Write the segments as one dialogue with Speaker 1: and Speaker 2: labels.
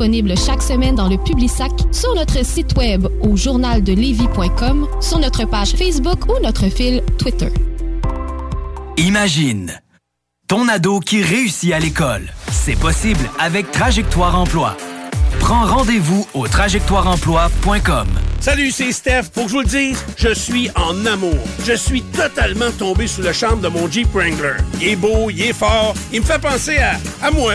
Speaker 1: disponible chaque semaine dans le Publisac, sur notre site web au journaldelevis.com, sur notre page Facebook ou notre fil Twitter.
Speaker 2: Imagine ton ado qui réussit à l'école. C'est possible avec Trajectoire Emploi. Prends rendez-vous au trajectoireemploi.com.
Speaker 3: Salut, c'est Steph. Pour que je vous le dise, je suis en amour. Je suis totalement tombé sous le charme de mon Jeep Wrangler. Il est beau, il est fort, il me fait penser à, à moi.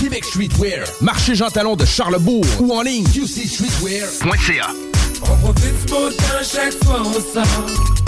Speaker 4: Québec Streetwear, marché Jean Talon de Charlebourg ou en ligne qcstreetwear.ca.
Speaker 5: On profite du beau temps chaque fois on sort.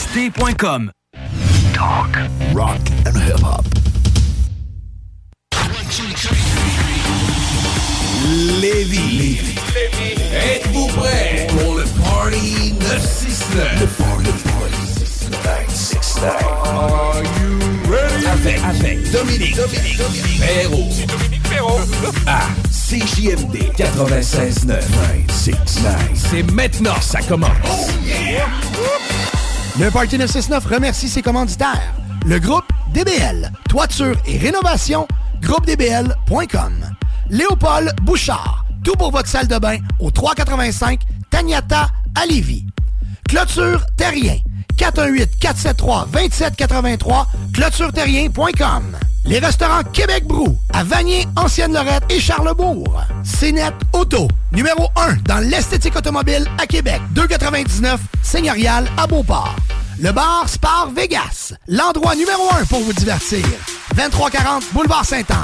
Speaker 2: K-W-E-F-E-S-T.com.
Speaker 4: Talk, rock and hip-hop. Lévis. Êtes-vous prêts pour le Party 969? Le Party, Party 969. Are you ready? Avec, avec Dominique, Dominique, Dominique Perrault. Dominique Perrault. À CJMD 96.9. 969. C'est maintenant, ça commence.
Speaker 6: Le Party 969 remercie ses commanditaires. Le groupe DBL, toiture et rénovation, groupedbl.com. Léopold Bouchard, tout pour votre salle de bain au 385 Tagnata à Lévis. Clôture Terrien, 418-473-2783, clôtureterrien.com. Les restaurants Québec Brou, à Vanier, Ancienne-Lorette et Charlebourg. CNET Auto, numéro 1 dans l'esthétique automobile à Québec. 299 Seigneurial à Beauport. Le bar Spar Vegas, l'endroit numéro 1 pour vous divertir. 2340 Boulevard Sainte-Anne.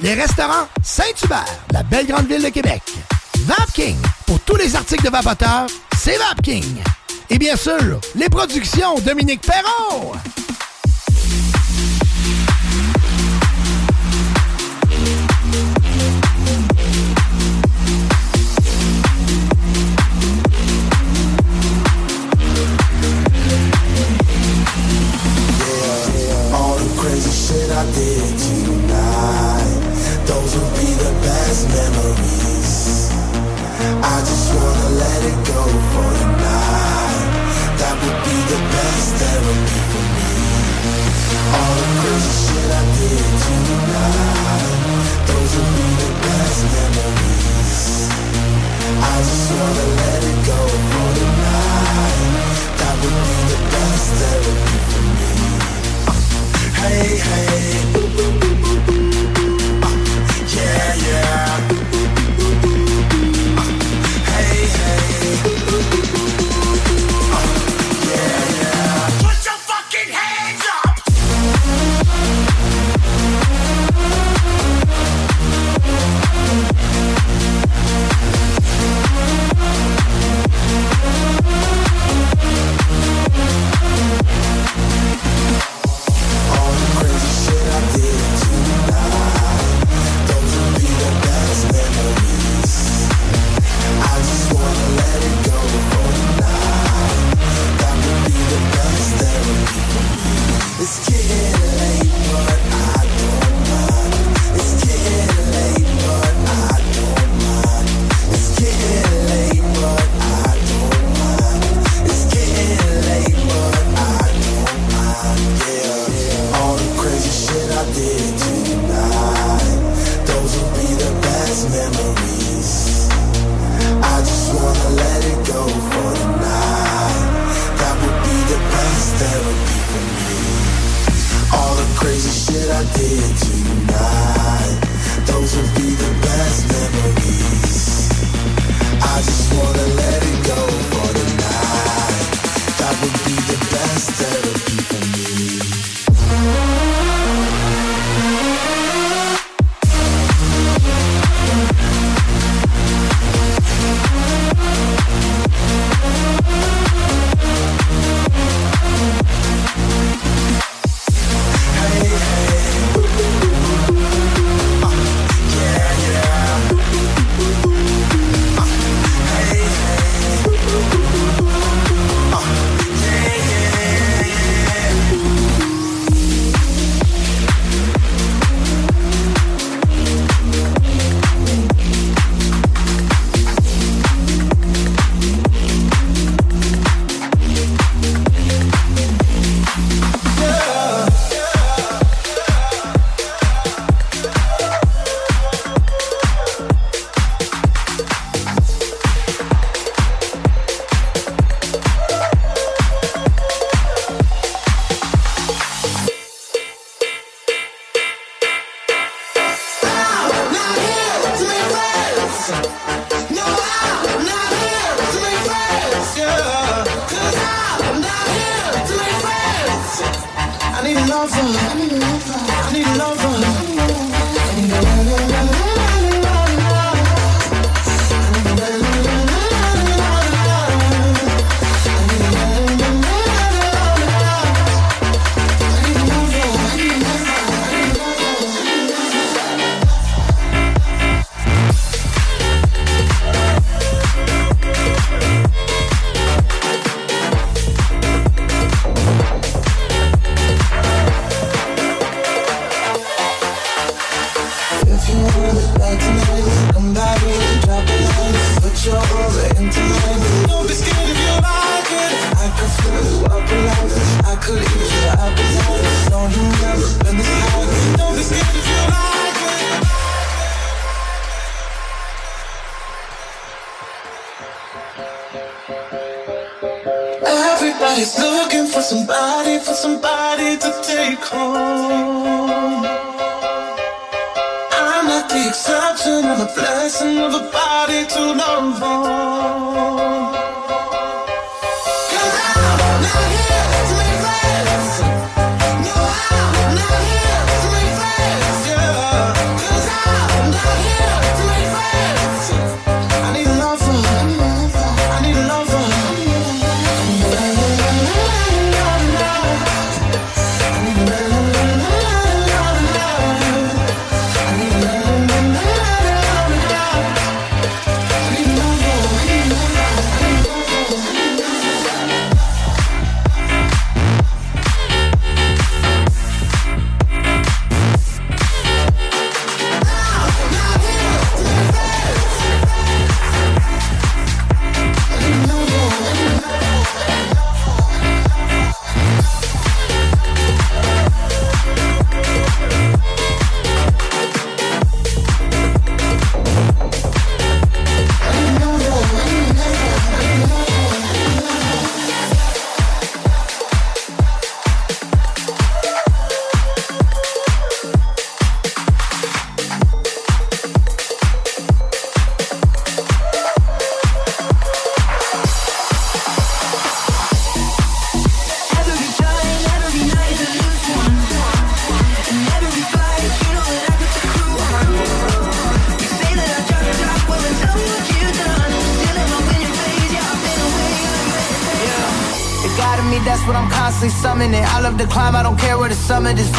Speaker 6: Les restaurants Saint-Hubert, la belle grande ville de Québec. Vapking, pour tous les articles de vapoteurs, c'est Vapking. Et bien sûr, les productions Dominique Perrault.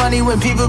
Speaker 7: money when people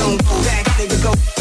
Speaker 8: don't go back, nigga, go back.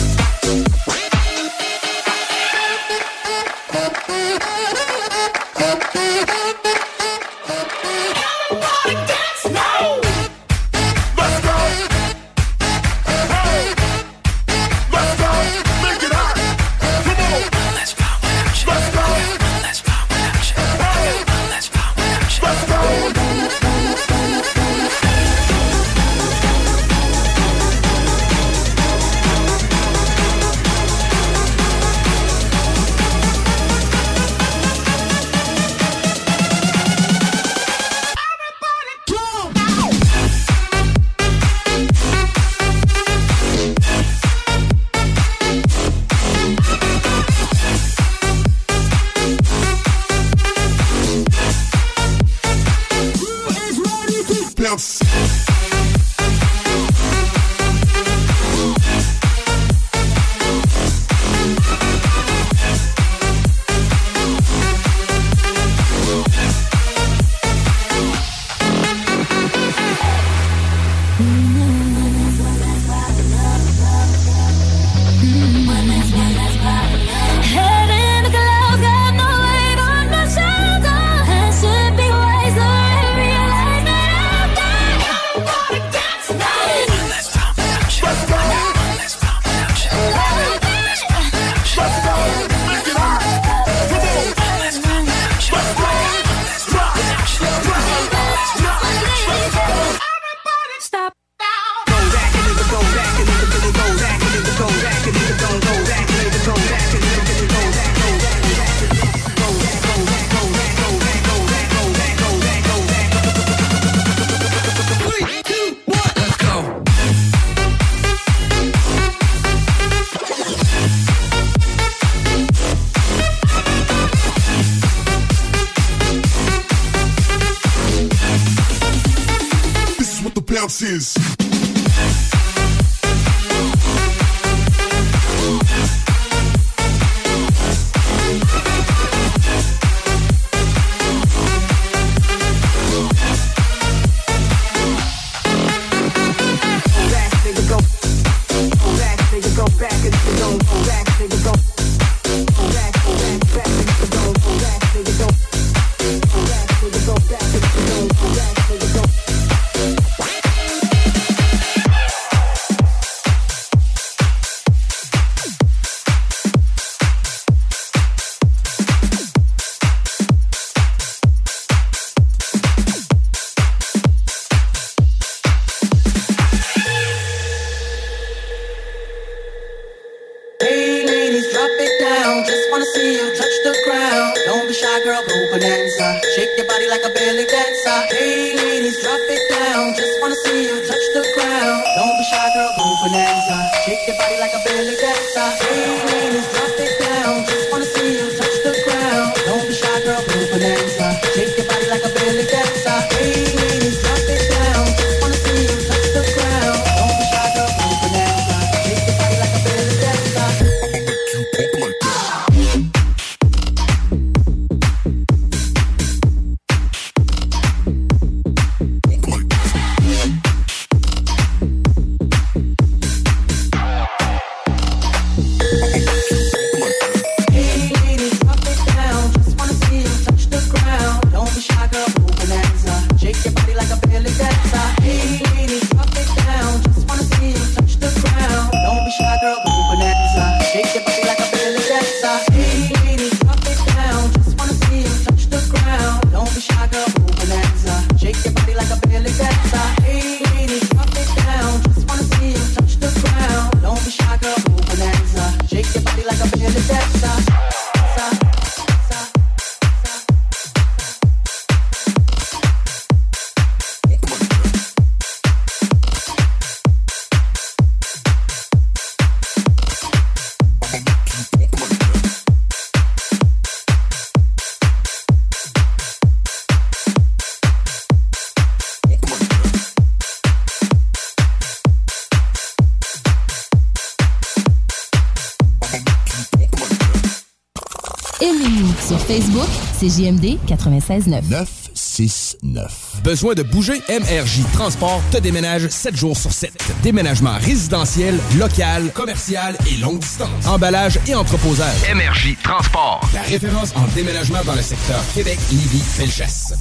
Speaker 1: Facebook, c'est JMD 96.9.
Speaker 9: 969. Besoin de bouger? MRJ Transport te déménage 7 jours sur 7. Déménagement résidentiel, local, commercial et longue distance. Emballage et entreposage.
Speaker 2: MRJ Transport.
Speaker 9: La référence en déménagement dans le secteur Québec, Lévis, Felchasse.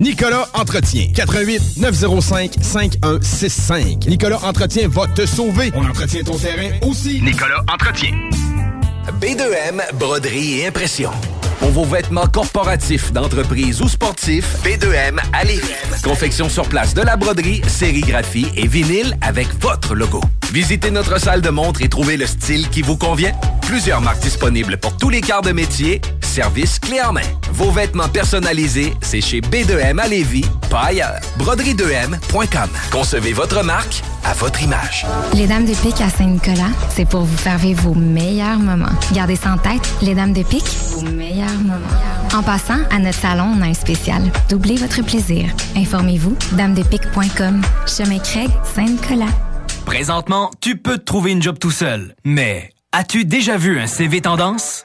Speaker 9: Nicolas Entretien. 88 905 5165. Nicolas Entretien va te sauver. On entretient ton terrain aussi.
Speaker 2: Nicolas Entretien.
Speaker 10: B2M, broderie et impression. Pour vos vêtements corporatifs, d'entreprise ou sportifs, B2M à Lévis. Confection sur place de la broderie, sérigraphie et vinyle avec votre logo. Visitez notre salle de montre et trouvez le style qui vous convient. Plusieurs marques disponibles pour tous les quarts de métier. Service clé en main. Vos vêtements personnalisés, c'est chez B2M à Lévis, pas ailleurs. Broderie2M.com. Concevez votre marque à votre image.
Speaker 11: Les Dames de Pique à Saint-Nicolas, c'est pour vous faire vivre vos meilleurs moments. Gardez ça en tête, les Dames de Pique, vos meilleurs moments. En passant, à notre salon, on a un spécial. Doublez votre plaisir. Informez-vous, damedepique.com. Chemin Craig, Saint-Nicolas.
Speaker 2: Présentement, tu peux te trouver une job tout seul. Mais as-tu déjà vu un CV tendance?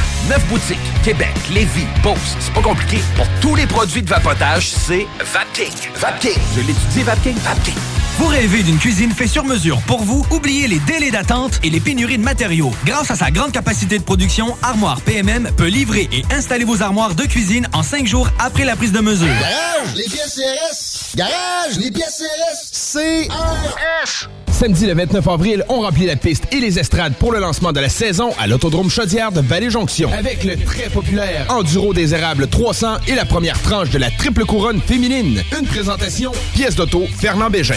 Speaker 10: Neuf boutiques, Québec, Lévis, Beauce, c'est pas compliqué. Pour tous les produits de vapotage, c'est Vapking. Vapking, je l'étudie, Vapking, Vapking.
Speaker 2: Vous rêvez d'une cuisine faite sur mesure pour vous? Oubliez les délais d'attente et les pénuries de matériaux. Grâce à sa grande capacité de production, Armoire PMM peut livrer et installer vos armoires de cuisine en cinq jours après la prise de mesure.
Speaker 12: Garage, les pièces CRS. Garage, les pièces CRS. CRS.
Speaker 9: Samedi le 29 avril, on remplit la piste et les estrades pour le lancement de la saison à l'Autodrome Chaudière de Vallée-Jonction. Avec le très populaire Enduro des Érables 300 et la première tranche de la triple couronne féminine. Une présentation, pièce d'auto, Fernand Bégin.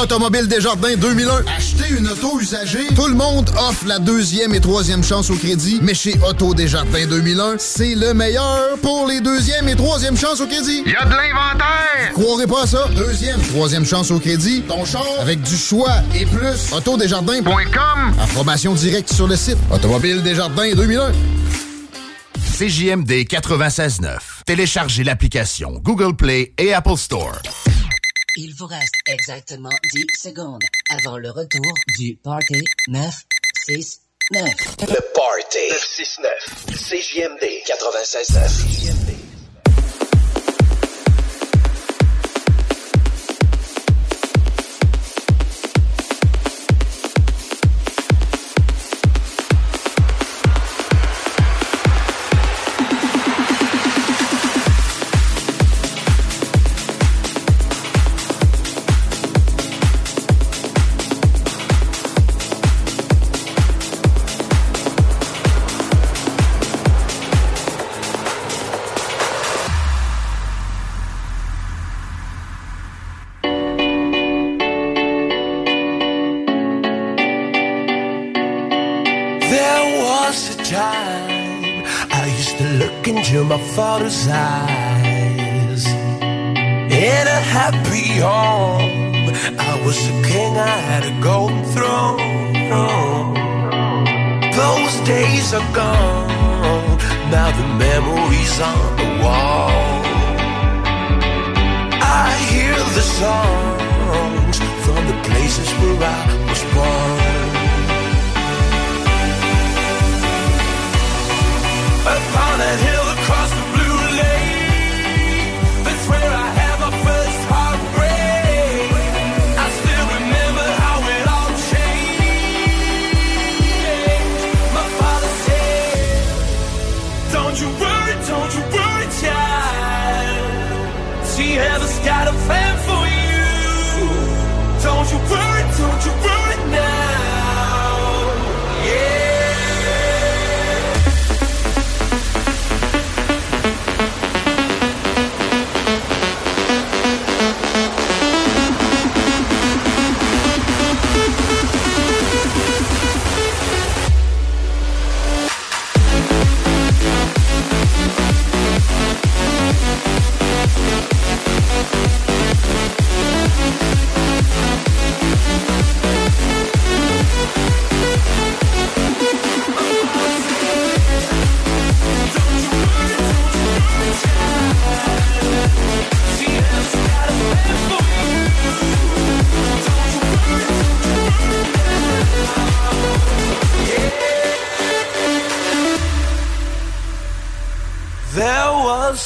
Speaker 12: Automobile Desjardins 2001. Acheter une auto usagée. Tout le monde offre la deuxième et troisième chance au crédit. Mais chez Auto Desjardins 2001, c'est le meilleur pour les deuxième et troisième chances au crédit.
Speaker 13: Il y a de l'inventaire!
Speaker 12: Croirez pas à ça? Deuxième, troisième chance au crédit. Ton char avec du choix et plus. Autodesjardins.com. Information directe sur le site. Automobile Desjardins 2001.
Speaker 14: CJMD 96.9. Téléchargez l'application Google Play et Apple Store.
Speaker 15: Il vous reste exactement 10 secondes avant le retour du Party 969.
Speaker 16: Le Party 969. CJMD 96.9.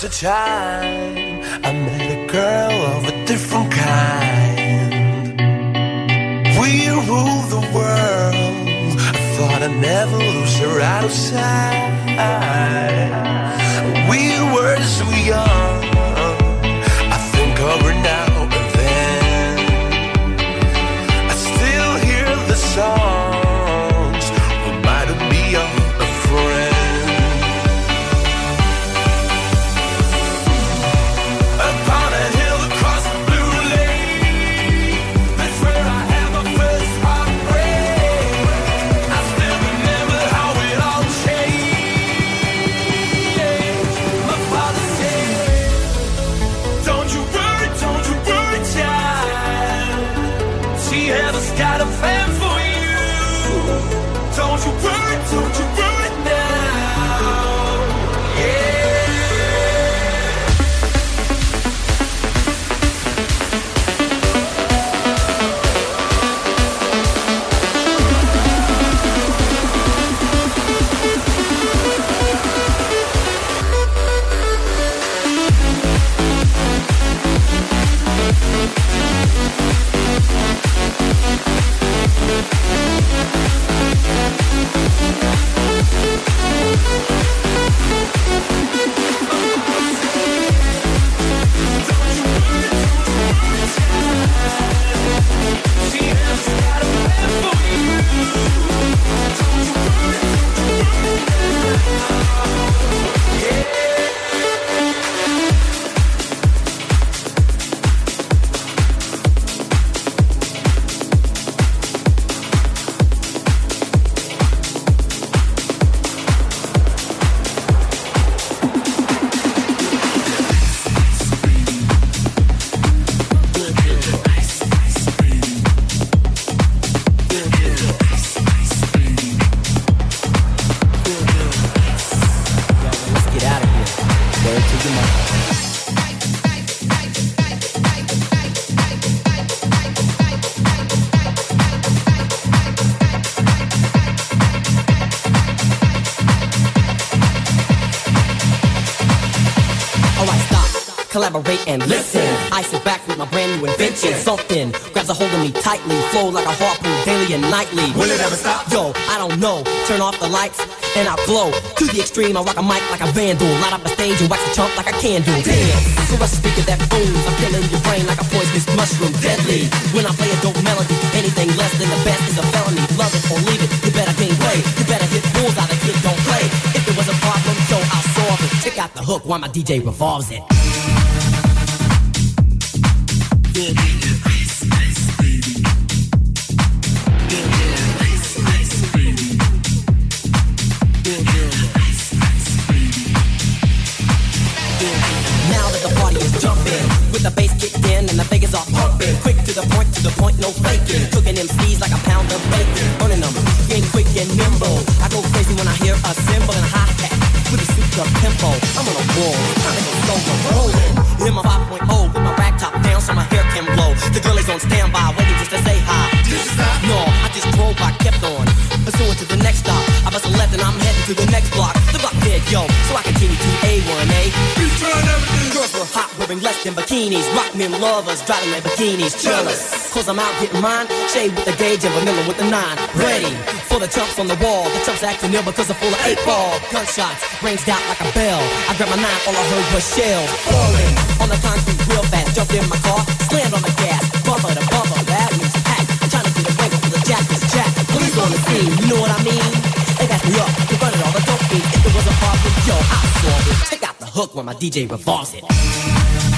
Speaker 17: a time
Speaker 13: Something grabs a hold of me tightly, flow like a harpoon daily and nightly.
Speaker 17: Will it ever stop?
Speaker 13: Yo, I don't know. Turn off the lights and I glow. To the extreme, I rock a mic like a vandal. Light up a stage and wax a chump like a candle. Damn, so I speak speaker that boom. I'm killing your brain like a poisonous mushroom. Deadly. When I play a dope melody, anything less than the best is a felony. Love it or leave it. You better gain weight. You better hit bulls out. The kid don't play. If there was a problem, so I'll solve it. Check out the hook while my DJ revolves it. I'm on a roll, time to go solo, rolling. In my 5.0 on standby, waiting just to say hi. No, I just drove by, kept on. Pursuing to the next stop. I bust a left and I'm heading to the next block. The block dead, yo. So I continue to A1A. Girls were hot, wearing less than bikinis. Rock men lovers, driving their bikinis. Jealous. Cause I'm out getting mine. Shade with the gauge and vanilla with the nine. Ready for the chumps on the wall. The chumps acting ill because they're full of eight ball. Gunshots ranged out like a bell. I grabbed my nine, all I heard was shells. Falling on the concrete real fast. Jumped in my car, slammed on the gas. I'm trying to get away from the jack is jack. Police on the scene, you know what I mean? They got me up, they running all dope fiends. If there was a problem, yo, I solve it. Check out the hook when my DJ revolves it.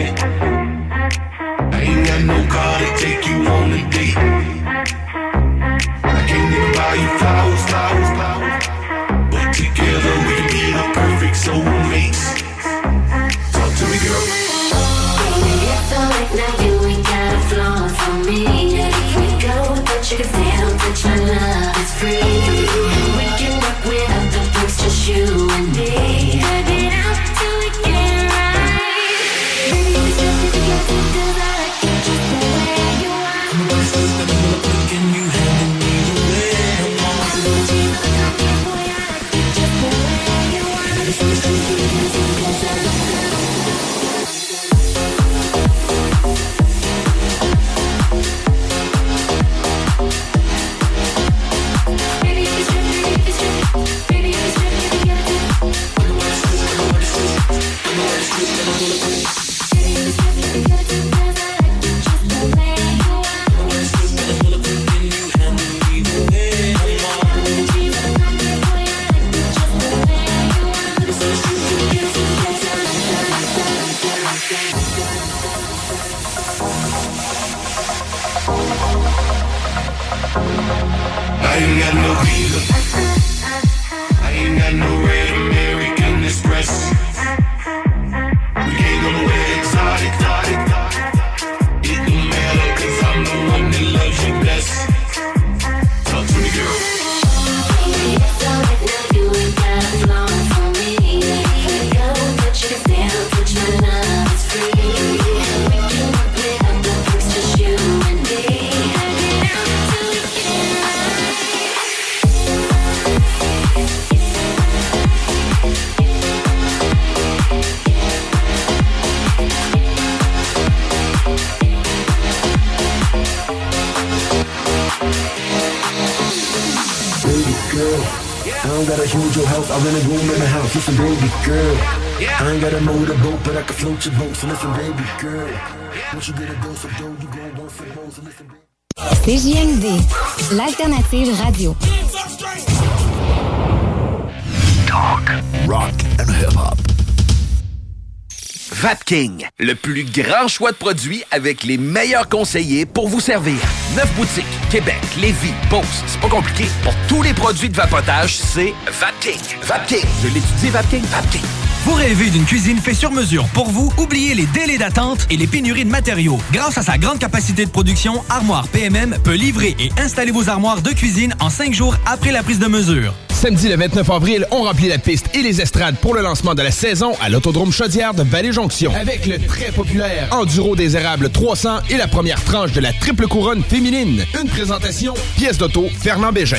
Speaker 18: Country.
Speaker 11: CJMD, l'alternative radio.
Speaker 10: Vapking, le plus grand choix de produits avec les meilleurs conseillers pour vous servir. Neuf boutiques, Québec, Lévis, Beauce, c'est pas compliqué. Pour tous les produits de vapotage, c'est Vapking. Vapking, je l'étudie, Vapking, Vapking.
Speaker 2: Vous rêvez d'une cuisine faite sur mesure pour vous? Oubliez les délais d'attente et les pénuries de matériaux. Grâce à sa grande capacité de production, Armoire PMM peut livrer et installer vos armoires de cuisine en cinq jours après la prise de mesure.
Speaker 9: Samedi le 29 avril, on remplit la piste et les estrades pour le lancement de la saison à l'Autodrome Chaudière de Vallée-Jonction. Avec le très populaire Enduro des Érables 300 et la première tranche de la triple couronne féminine. Une présentation, pièce d'auto, Fernand Bégin.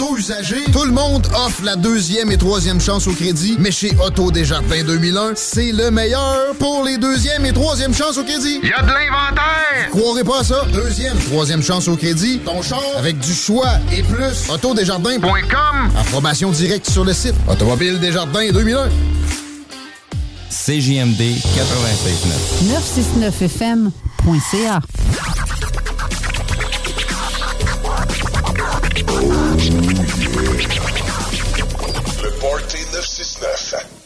Speaker 12: auto usagée. Tout le monde offre la deuxième et troisième chance au crédit. Mais chez Auto Desjardins 2001, c'est le meilleur pour les deuxième et troisième chances au crédit.
Speaker 17: Y a de l'inventaire!
Speaker 12: Croirez pas à ça. Deuxième, troisième chance au crédit. Ton char avec du choix et plus. Autodesjardins.com. Approbation directe sur le site. Automobile Desjardins 2001.
Speaker 19: CJMD 96.9.
Speaker 20: 969fm.ca.
Speaker 4: Le Party 969.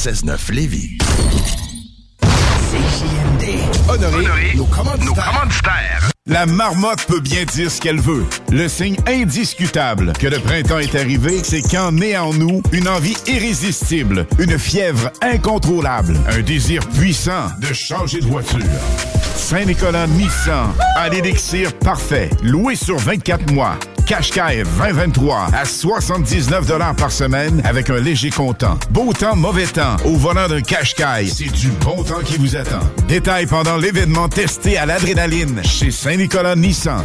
Speaker 14: 96.9 Lévis. CJMD.
Speaker 21: Honoré, nos commanditaires. La marmotte peut bien dire ce qu'elle veut. Le signe indiscutable que le printemps est arrivé, c'est quand naît en nous une envie irrésistible, une fièvre incontrôlable, un désir puissant de changer de voiture. Saint-Nicolas Nissan a l'élixir parfait, loué sur 24 mois. Qashqai 2023 à 79 par semaine avec un léger comptant. Beau temps, mauvais temps. Au volant d'un Qashqai, c'est du bon temps qui vous attend. Détails pendant l'événement testé à l'adrénaline chez Saint-Nicolas Nissan.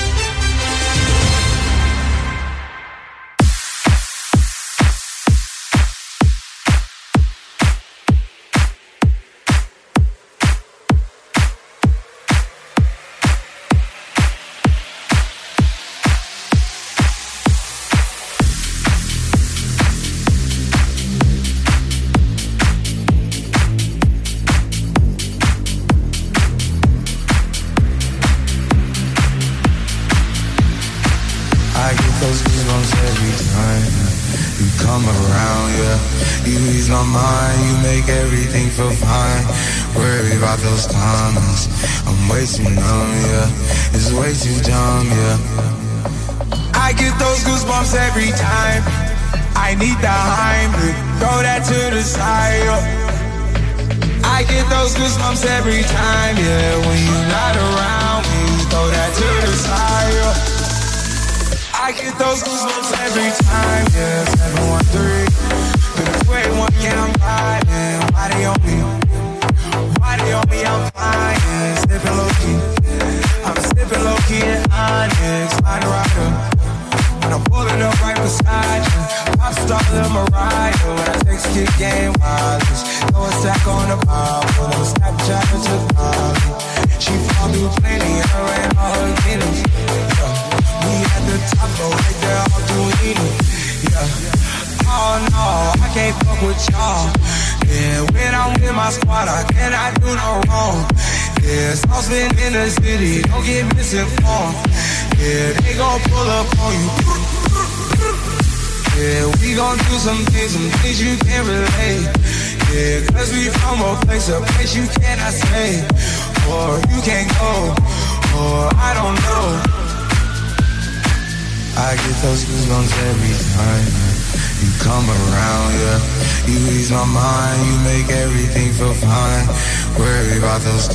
Speaker 22: those.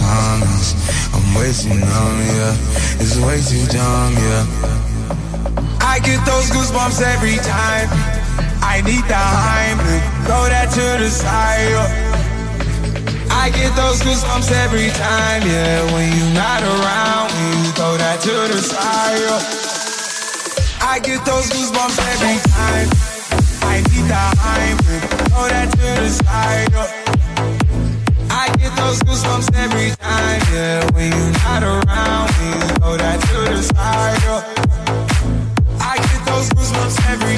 Speaker 22: I'm way too numb, yeah. It's way too dumb, yeah. I get those goosebumps every time. I need the Heimlich. Throw that to the side. I get those goosebumps every time, yeah. When you're not around, when you throw that to the side. I get those goosebumps every time. I need the Heimlich. Throw that to the side. Those goosebumps every time, yeah. When you're not around, when you throw that to the side, yeah. I get those goosebumps every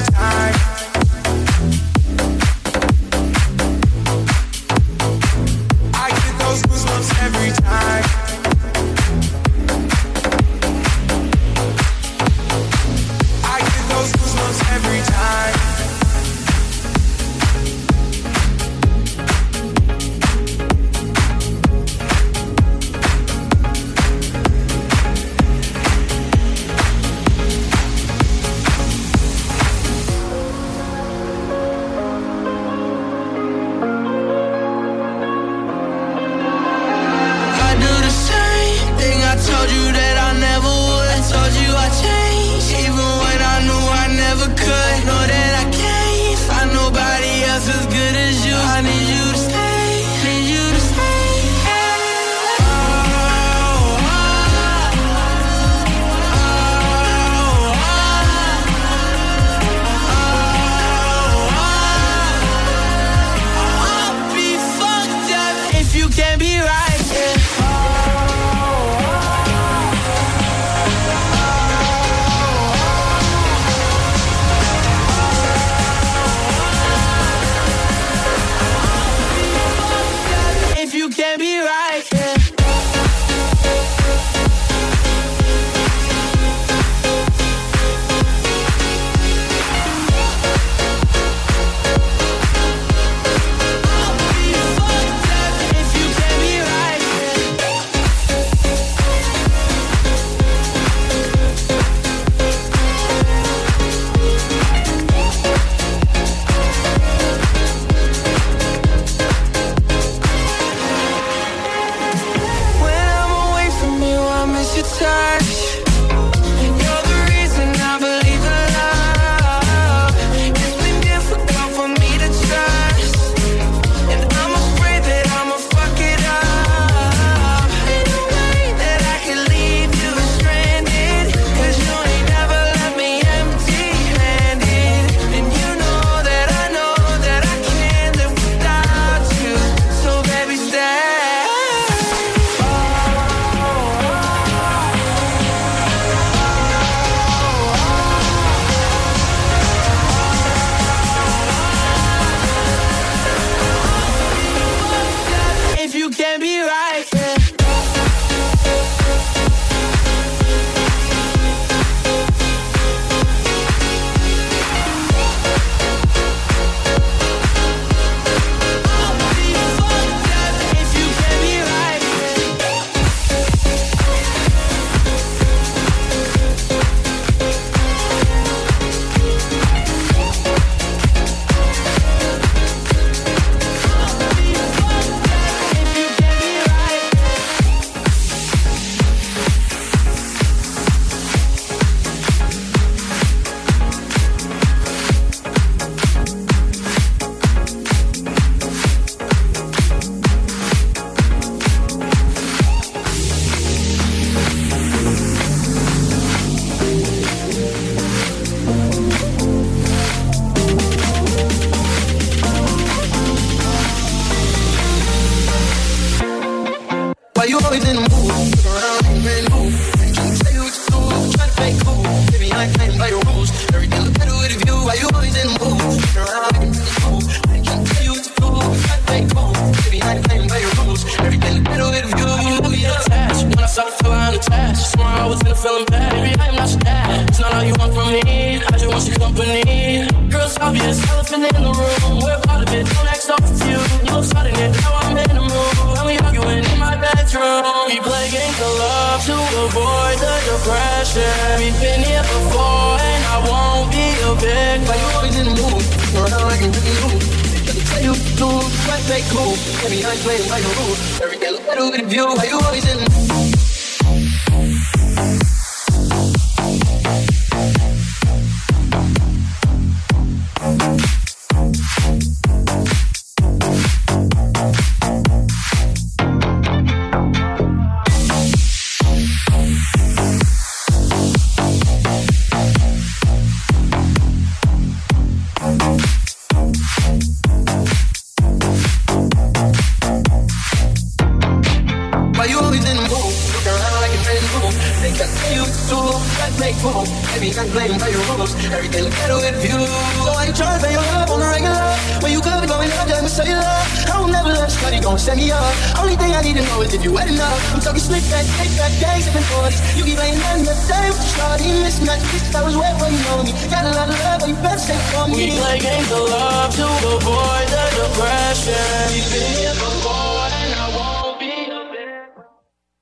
Speaker 22: Every
Speaker 23: day, look at the view. Why you always in?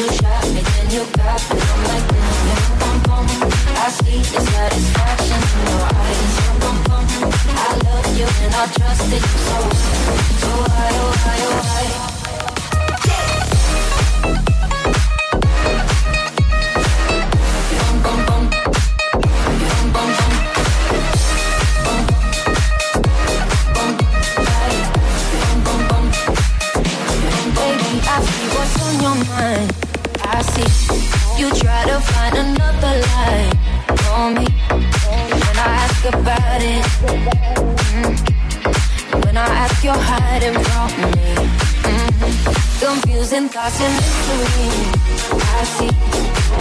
Speaker 23: You me,
Speaker 24: then you got me. I'm like, boom. I see the satisfaction in your eyes. I love you and I you so. Oh oh? Boom, boom, boom. Boom, boom, boom. I see what's on your mind I see. You try to find another lie for me. When I ask about it, mm. when I ask, you're hiding from me. Mm. Confusing thoughts and mystery. I see.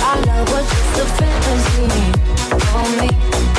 Speaker 24: Our love was just a fantasy for me.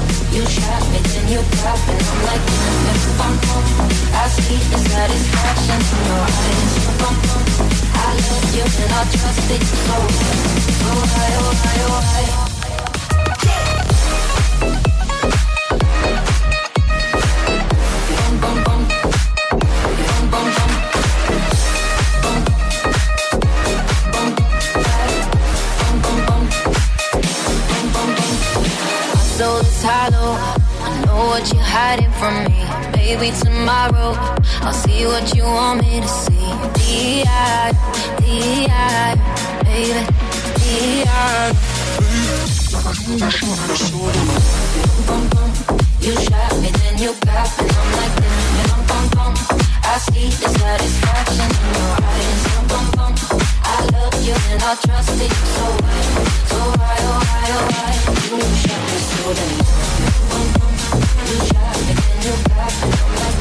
Speaker 24: You trap me, then you got me. I'm like, if I'm I see the satisfaction in your eyes. I love you and I trust it so. Oh, I, oh, I, oh, I. Yeah. is hollow. I know what you're hiding from me. Maybe tomorrow I'll see what you want me to see. D.I. D.I. Baby, D.I. You shot me, then you got me. I'm like see the satisfaction in your eyes. I love you and I trust you. So why, so why, oh why, oh why? You shot me so damn. You shot me, you got me. I'm.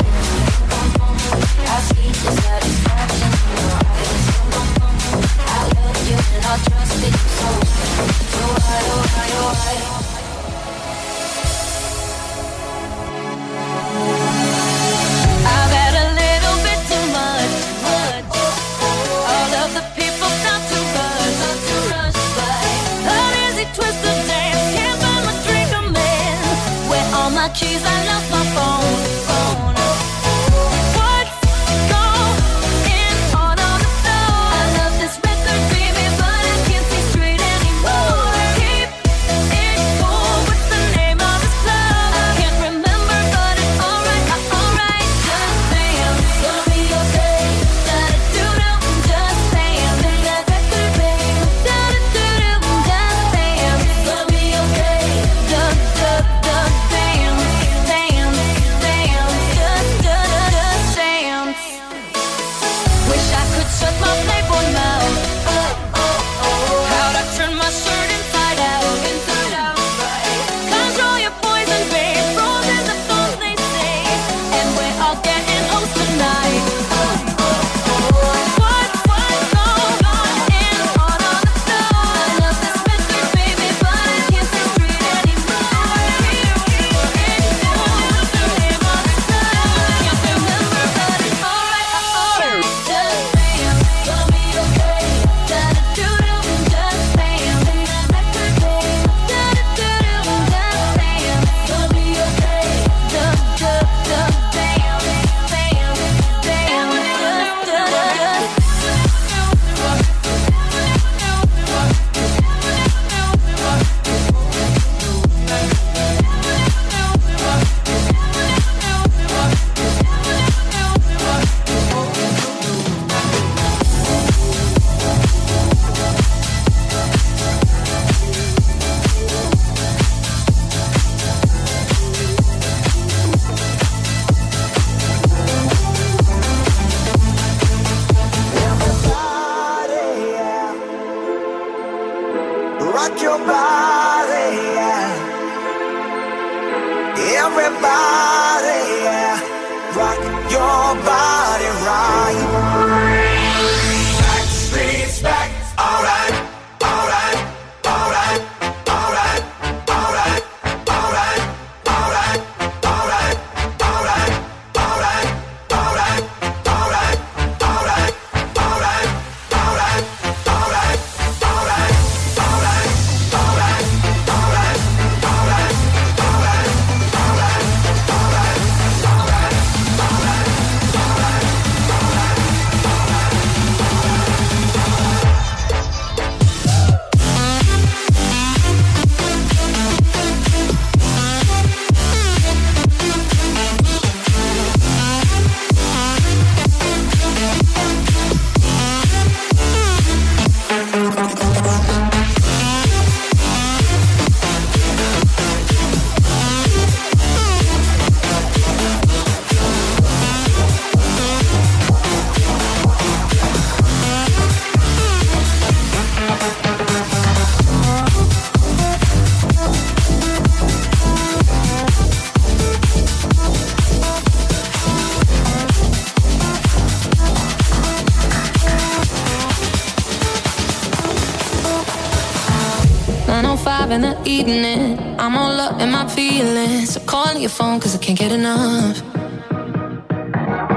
Speaker 24: Five in the evening. I'm all up in my feelings. So calling your phone cause I can't get enough.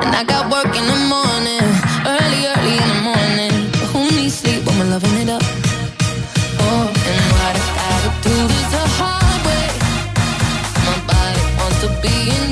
Speaker 24: And I got work in the morning. Early, early in the morning. But who needs sleep when we're loving it up? Oh, and what I gotta do this the hard way. My body wants to be in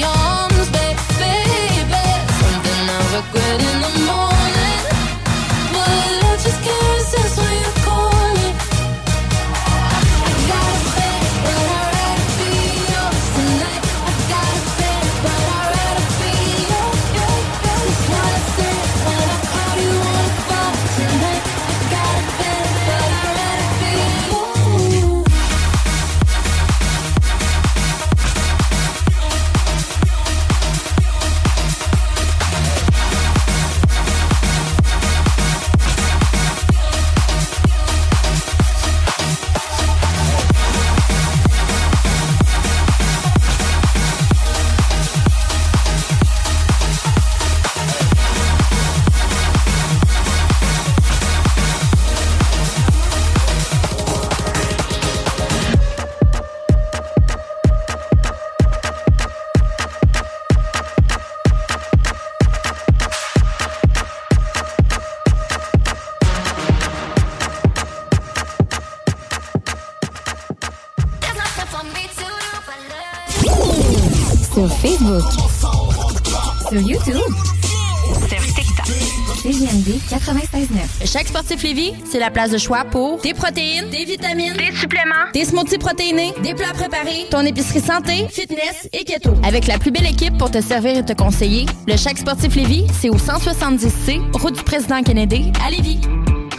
Speaker 25: Lévis, c'est la place de choix pour des protéines, des vitamines, des suppléments, des smoothies protéinés, des plats préparés, ton épicerie santé, fitness et keto. Avec la plus belle équipe pour te servir et te conseiller, le Chaque sportif Lévis, c'est au 170C, route du président Kennedy, à Lévis.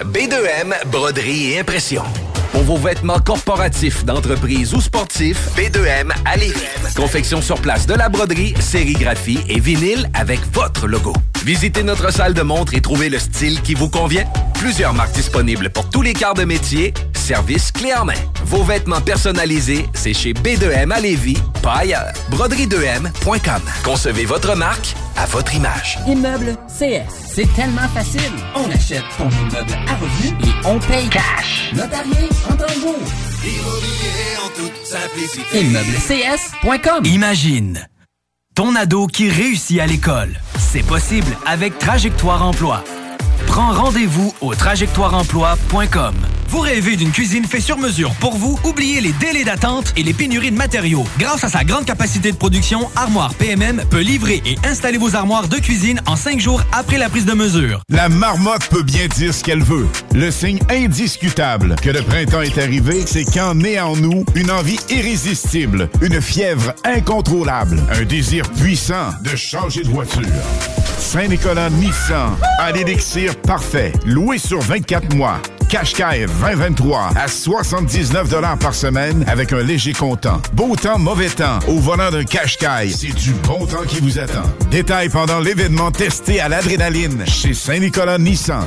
Speaker 10: B2M, broderie et impression. Pour vos vêtements corporatifs, d'entreprise ou sportifs, B2M à Lévis. Confection sur place de la broderie, sérigraphie et vinyle avec votre logo. Visitez notre salle de montre et trouvez le style qui vous convient. Plusieurs marques disponibles pour tous les quarts de métier. Service clé en main. Vos vêtements personnalisés, c'est chez B2M à Lévis, pas ailleurs. Broderie2M.com. Concevez votre marque à votre image.
Speaker 26: Immeuble CS. C'est tellement facile. On achète ton immeuble à revenu et on paye cash. Notarié en temps.
Speaker 4: Immobilier en toute simplicité.
Speaker 26: ImmeubleCS.com.
Speaker 2: Imagine ton ado qui réussit à l'école. C'est possible avec Trajectoire Emploi. Prends rendez-vous au trajectoireemploi.com. Vous rêvez d'une cuisine faite sur mesure pour vous? Oubliez les délais d'attente et les pénuries de matériaux. Grâce à sa grande capacité de production, Armoire PMM peut livrer et installer vos armoires de cuisine en cinq jours après la prise de mesure.
Speaker 21: La marmotte peut bien dire ce qu'elle veut. Le signe indiscutable que le printemps est arrivé, c'est quand naît en nous une envie irrésistible, une fièvre incontrôlable, un désir puissant de changer de voiture. Saint-Nicolas Nissan a l'élixir parfait, loué sur 24 mois. Qashqai 2023 à 79 par semaine avec un léger comptant. Beau temps, mauvais temps. Au volant d'un Qashqai, c'est du bon temps qui vous attend. Détails pendant l'événement testé à l'adrénaline chez Saint-Nicolas Nissan.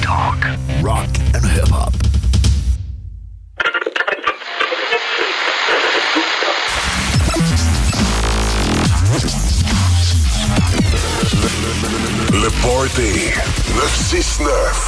Speaker 14: Talk, rock and hip-hop.
Speaker 22: Le Party 969.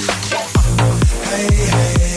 Speaker 18: Hey, hey.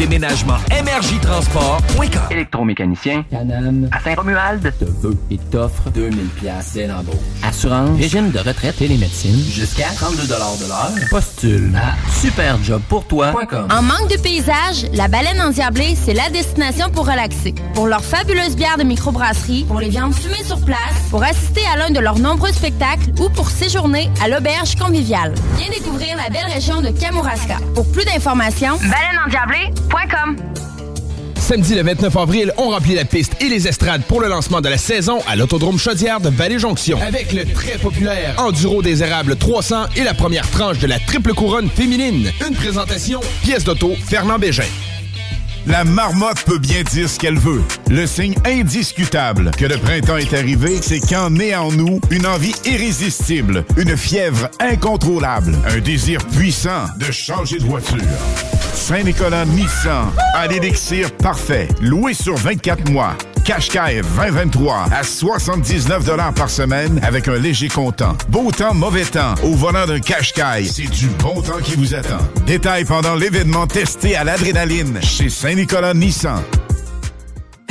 Speaker 10: Déménagement MRJ Transport.com.
Speaker 26: Électromécanicien. Canam. À Saint-Romuald. Te veut et t'offre 2000 pièces dès l'embauche. Assurance. Régime de retraite et les médecines. Jusqu'à 32 de l'heure. Postule à superjobpourtoi.com.
Speaker 25: En manque de paysage, la baleine endiablée, c'est la destination pour relaxer. Pour leur fabuleuse bière de microbrasserie, pour les viandes fumées sur place, pour assister à l'un de leurs nombreux spectacles ou pour séjourner à l'auberge conviviale. Viens découvrir la belle région de Kamouraska. Pour plus d'informations, baleineendiablée.com.
Speaker 27: Samedi le 29 avril, on remplit la piste et les estrades pour le lancement de la saison à l'Autodrome Chaudière de Vallée-Jonction. Avec le très populaire Enduro des Érables 300 et la première tranche de la triple couronne féminine. Une présentation, pièce d'auto, Fernand Bégin.
Speaker 21: La marmotte peut bien dire ce qu'elle veut. Le signe indiscutable que le printemps est arrivé, c'est qu'en naît en nous une envie irrésistible, une fièvre incontrôlable, un désir puissant de changer de voiture. Saint-Nicolas Nissan, à l'élixir parfait, loué sur 24 mois. Qashqai 2023 à 79 par semaine avec un léger comptant. Beau temps, mauvais temps. Au volant d'un Qashqai, c'est du bon temps qui vous attend. Détails pendant l'événement testé à l'adrénaline chez Saint-Nicolas Nissan.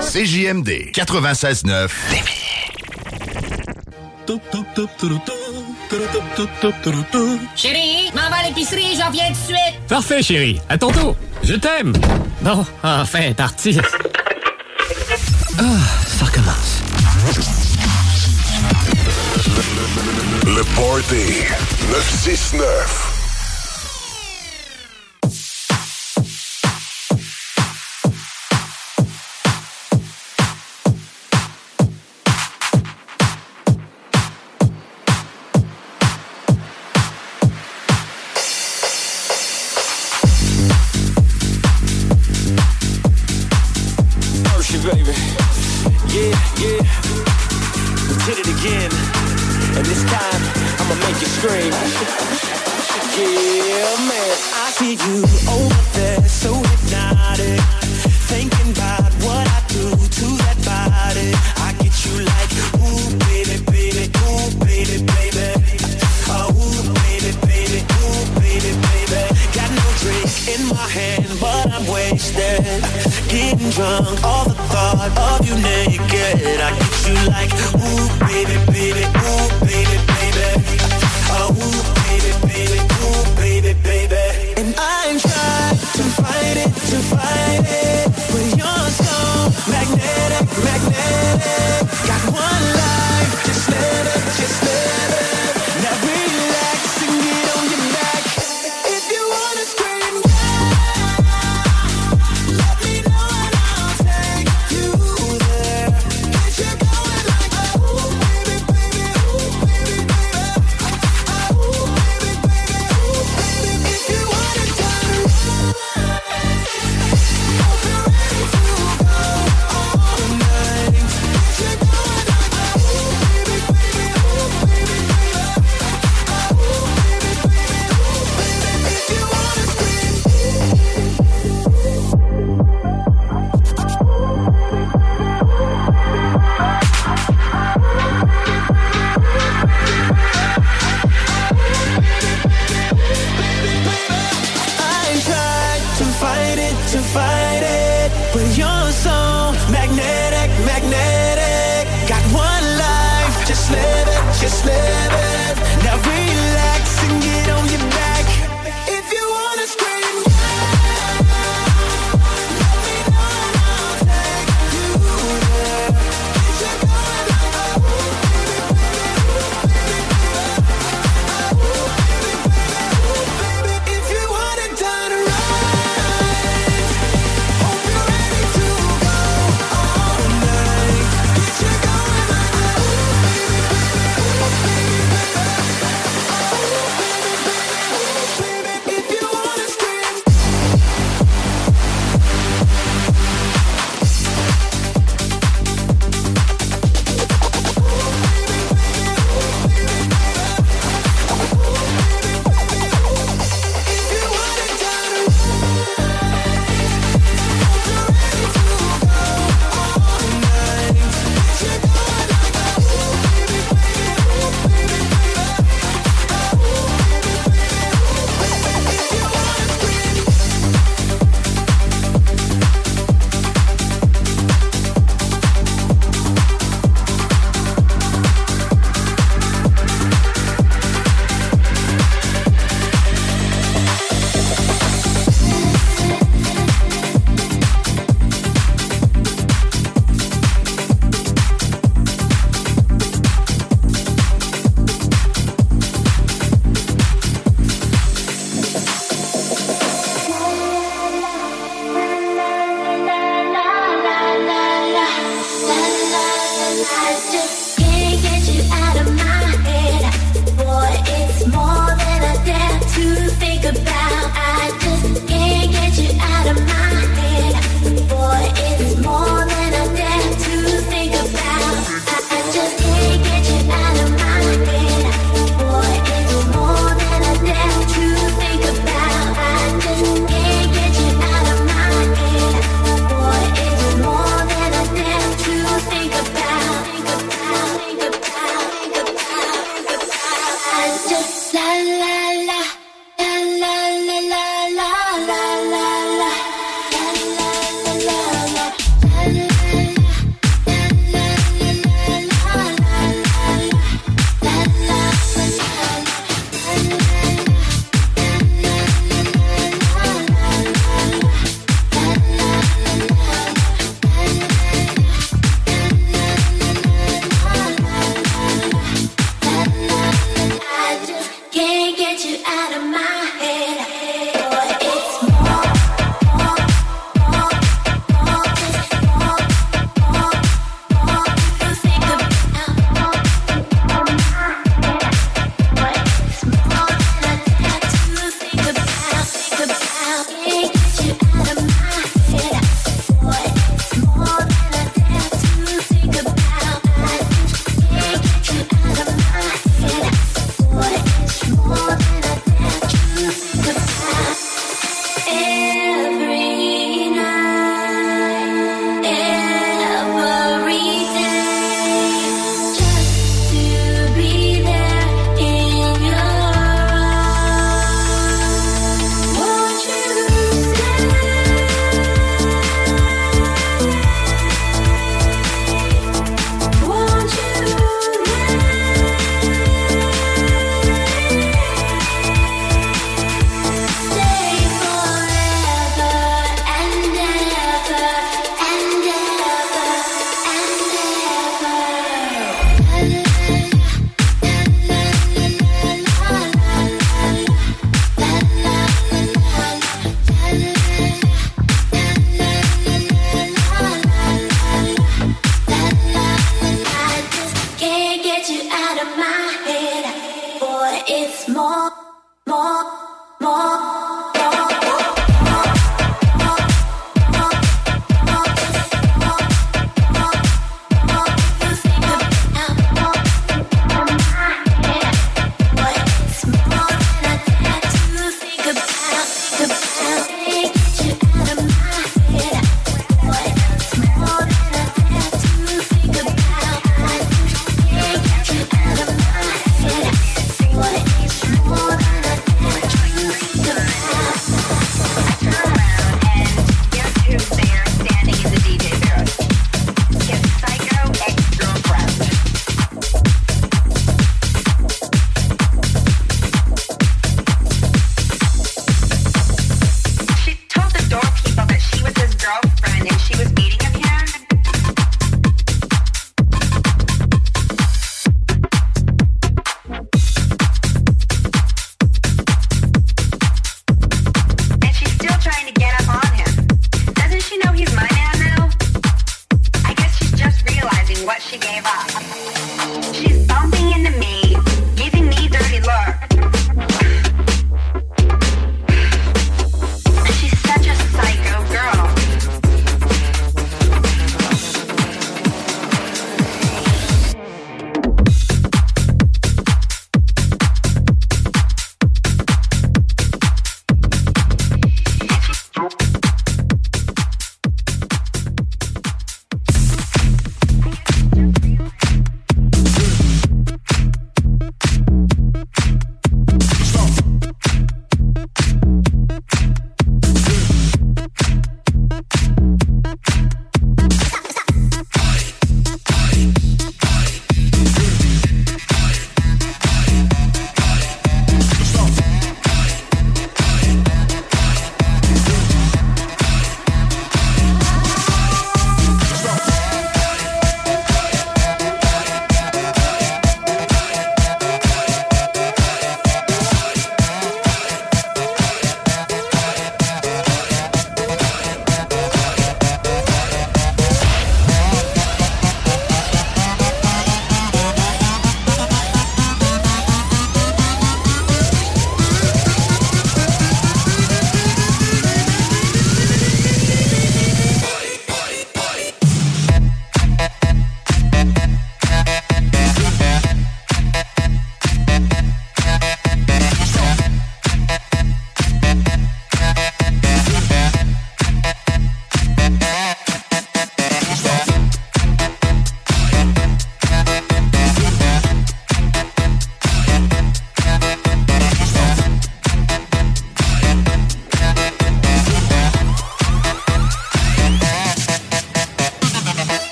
Speaker 22: CJMD 96.9
Speaker 28: Chérie, m'en va à l'épicerie, j'en viens tout de suite.
Speaker 29: Parfait, chérie. À tantôt. Je t'aime. Bon, enfin, parti. Ah, ça recommence.
Speaker 22: Le Party 969
Speaker 26: slave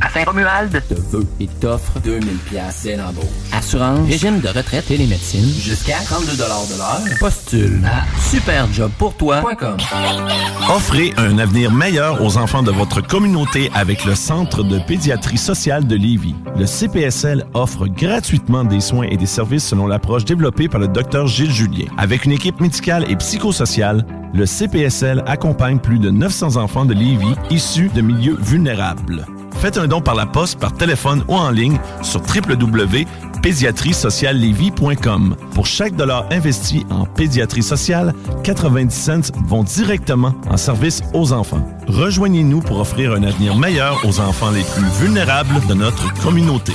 Speaker 26: À Saint-Romuald, te veut et t'offre 2000 pièces dès l'embauche. Assurance, régime de retraite, et les médecines jusqu'à 32 de l'heure. Postule à superjobpourtoi.com.
Speaker 30: Offrez un avenir meilleur aux enfants de votre communauté avec le Centre de pédiatrie sociale de Lévis. Le CPSL offre gratuitement des soins et des services selon l'approche développée par le Dr Gilles Julien. Avec une équipe médicale et psychosociale, le CPSL accompagne plus de 900 enfants de Lévis issus de milieux vulnérables. Faites un don par la poste, par téléphone ou en ligne sur www.pédiatriesociallevy.com. Pour chaque dollar investi en pédiatrie sociale, 90 cents vont directement en service aux enfants. Rejoignez-nous pour offrir un avenir meilleur aux enfants les plus vulnérables de notre communauté.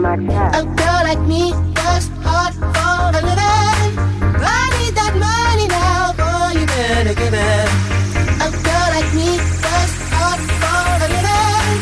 Speaker 17: A girl like me works hard for a living. I need that money now, boy, you better give it. A girl like me works hard for a living.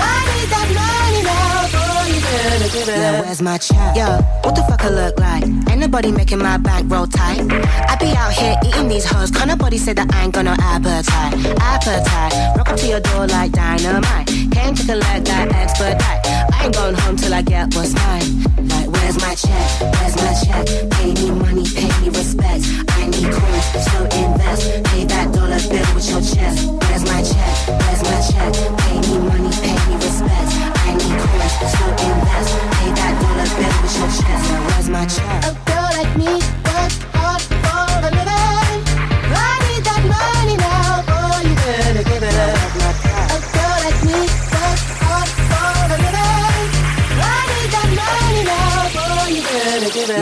Speaker 17: I need that money now, boy, you better give it.
Speaker 31: Yeah, where's my check? Yo, what the fuck I look like? Ain't nobody making my bank roll tight. I be out here eating these hoes. Can't nobody say that I ain't got no appetite. Appetite. Rock up to your door like dynamite. Came to collect that expedite. I ain't going home till I get what's mine. Like, where's my check? Where's my check? Pay me money, pay me respect. I need coins, so invest. Pay that dollar bill with your chest. Where's my check? Where's my check? Pay me money, pay me respect. I need coins, so invest. Pay that dollar bill with your chest. Now, where's my check?
Speaker 17: A girl like me works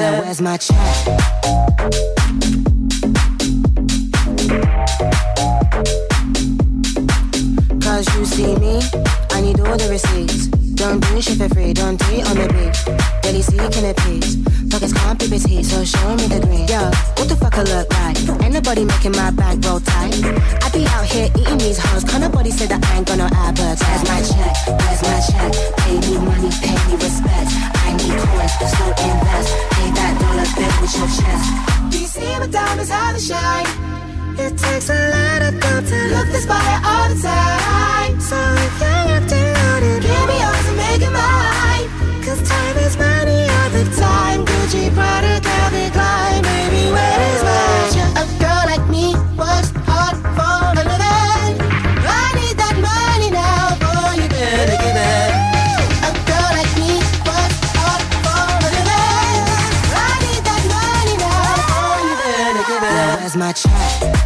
Speaker 17: better give it
Speaker 31: Yeah,
Speaker 17: up.
Speaker 31: where's my check? Cause you see me, I need all the receipts. Don't do shit for free, don't do it on the beat. Daily seeking a piece. Pockets can't be busy, so show me the green. Yo, what the fuck I look like? Ain't nobody making my bank roll tight. I be out here eating these hoes, can't nobody say that I ain't got no appetite. Where's my check? Where's my check? Pay me money, pay me respect. I need coins, so invest. Pay that dollar bill with your chest.
Speaker 17: Do you see my diamonds how they shine? It takes a lot of gold to look this fire all the time. So if you're empty loaded, give me yours and make it mine. Cause time is money A girl like me works hard for living. I need that money now, boy, you better give it. A girl like me works hard for living. I need that money now, boy, you better give it.
Speaker 31: Where's my check?